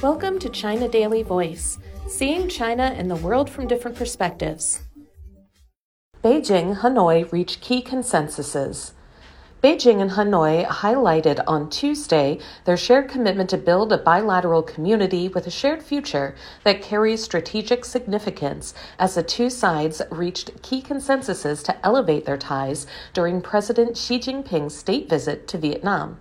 Welcome to China Daily Voice, seeing China and the world from different perspectives. Beijing, Hanoi reach key consensuses. Beijing and Hanoi highlighted on Tuesday their shared commitment to build a bilateral community with a shared future that carries strategic significance as the two sides reached key consensuses to elevate their ties during President Xi Jinping's state visit to Vietnam.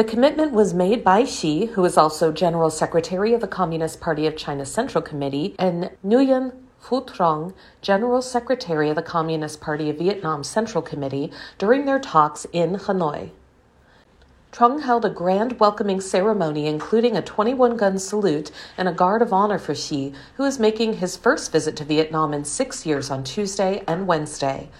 The commitment was made by Xi, who is also General Secretary of the Communist Party of China Central Committee, and Nguyen Phu Trong, General Secretary of the Communist Party of Vietnam Central Committee, during their talks in Hanoi. Trong held a grand welcoming ceremony, including a 21 gun salute and a guard of honor for Xi, who is making his first visit to Vietnam in six years on Tuesday and Wednesday.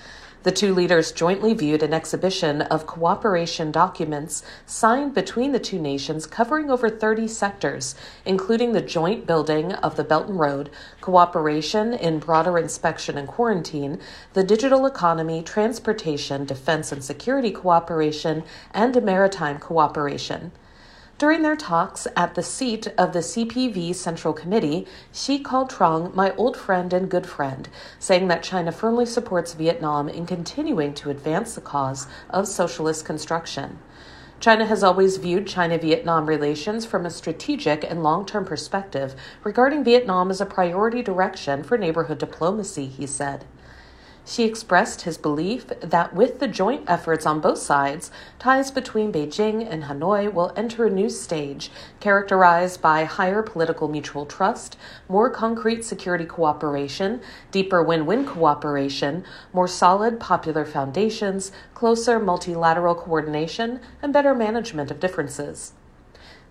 The two leaders jointly viewed an exhibition of cooperation documents signed between the two nations covering over 30 sectors, including the joint building of the Belt and Road, cooperation in border inspection and quarantine, the digital economy, transportation, defense and security cooperation, and maritime cooperation. During their talks at the seat of the CPV Central Committee, Xi called Trong my old friend and good friend, saying that China firmly supports Vietnam in continuing to advance the cause of socialist construction. China has always viewed China Vietnam relations from a strategic and long term perspective, regarding Vietnam as a priority direction for neighborhood diplomacy, he said. Xi expressed his belief that with the joint efforts on both sides, ties between Beijing and Hanoi will enter a new stage characterized by higher political mutual trust, more concrete security cooperation, deeper win win cooperation, more solid popular foundations, closer multilateral coordination, and better management of differences.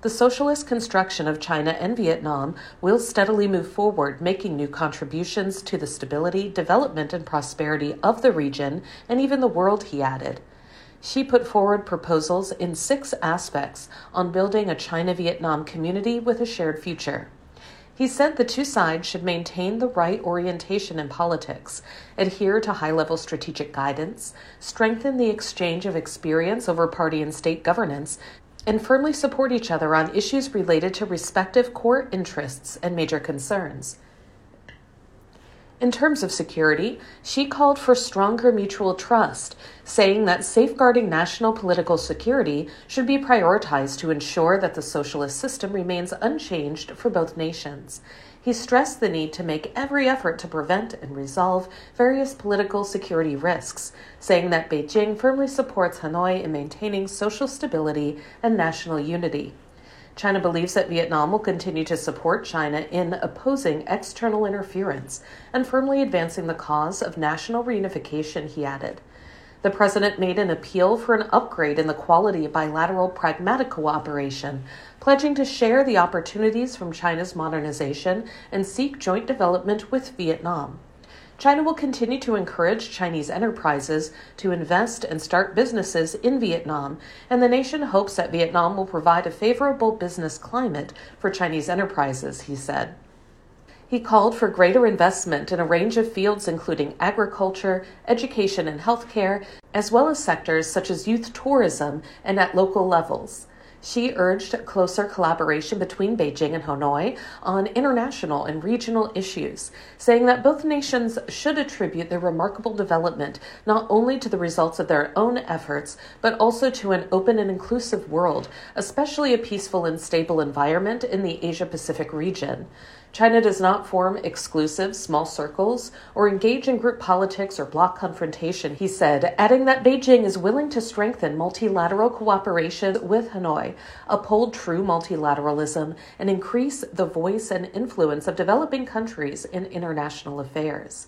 The socialist construction of China and Vietnam will steadily move forward, making new contributions to the stability, development, and prosperity of the region and even the world, he added. Xi put forward proposals in six aspects on building a China Vietnam community with a shared future. He said the two sides should maintain the right orientation in politics, adhere to high level strategic guidance, strengthen the exchange of experience over party and state governance, and firmly support each other on issues related to respective core interests and major concerns. In terms of security, Xi called for stronger mutual trust, saying that safeguarding national political security should be prioritized to ensure that the socialist system remains unchanged for both nations. He stressed the need to make every effort to prevent and resolve various political security risks, saying that Beijing firmly supports Hanoi in maintaining social stability and national unity. China believes that Vietnam will continue to support China in opposing external interference and firmly advancing the cause of national reunification, he added. The president made an appeal for an upgrade in the quality of bilateral pragmatic cooperation, pledging to share the opportunities from China's modernization and seek joint development with Vietnam. China will continue to encourage Chinese enterprises to invest and start businesses in Vietnam, and the nation hopes that Vietnam will provide a favorable business climate for Chinese enterprises, he said. He called for greater investment in a range of fields, including agriculture, education, and healthcare, as well as sectors such as youth tourism and at local levels. Xi urged closer collaboration between Beijing and Hanoi on international and regional issues, saying that both nations should attribute their remarkable development not only to the results of their own efforts, but also to an open and inclusive world, especially a peaceful and stable environment in the Asia Pacific region. China does not form exclusive small circles or engage in group politics or bloc confrontation, he said, adding that Beijing is willing to strengthen multilateral cooperation with Hanoi, uphold true multilateralism, and increase the voice and influence of developing countries in international affairs.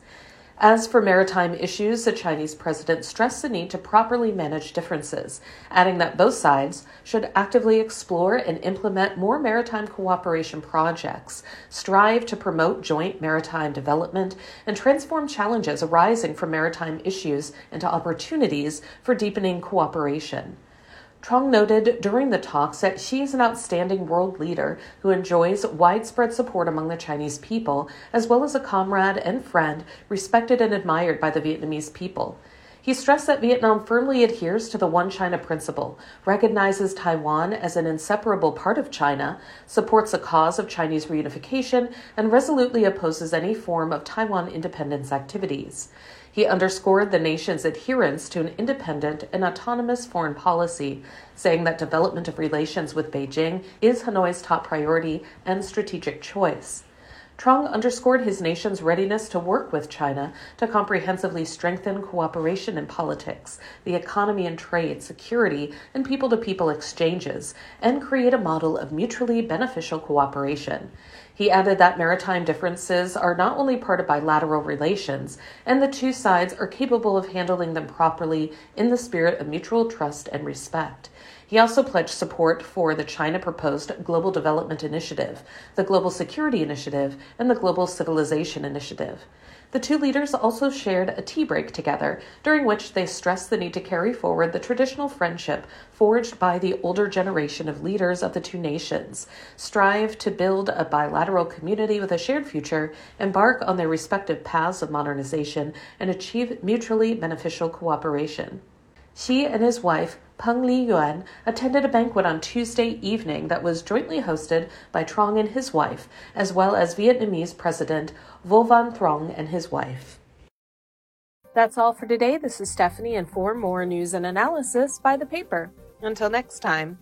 As for maritime issues, the Chinese president stressed the need to properly manage differences, adding that both sides should actively explore and implement more maritime cooperation projects, strive to promote joint maritime development, and transform challenges arising from maritime issues into opportunities for deepening cooperation. Trong noted during the talks that Xi is an outstanding world leader who enjoys widespread support among the Chinese people, as well as a comrade and friend respected and admired by the Vietnamese people. He stressed that Vietnam firmly adheres to the One China principle, recognizes Taiwan as an inseparable part of China, supports the cause of Chinese reunification, and resolutely opposes any form of Taiwan independence activities. He underscored the nation's adherence to an independent and autonomous foreign policy, saying that development of relations with Beijing is Hanoi's top priority and strategic choice. Trong underscored his nation's readiness to work with China to comprehensively strengthen cooperation in politics, the economy and trade, security, and people to people exchanges, and create a model of mutually beneficial cooperation. He added that maritime differences are not only part of bilateral relations, and the two sides are capable of handling them properly in the spirit of mutual trust and respect. He also pledged support for the China proposed Global Development Initiative, the Global Security Initiative, and the Global Civilization Initiative. The two leaders also shared a tea break together, during which they stressed the need to carry forward the traditional friendship forged by the older generation of leaders of the two nations, strive to build a bilateral community with a shared future, embark on their respective paths of modernization, and achieve mutually beneficial cooperation. Xi and his wife, Peng Liyuan, attended a banquet on Tuesday evening that was jointly hosted buy Trong and his wife, as well as Vietnamese President Vo Van Thuong and his wife. That's all for today. This is Stephanie, and for more news and analysis, by the paper. Until next time.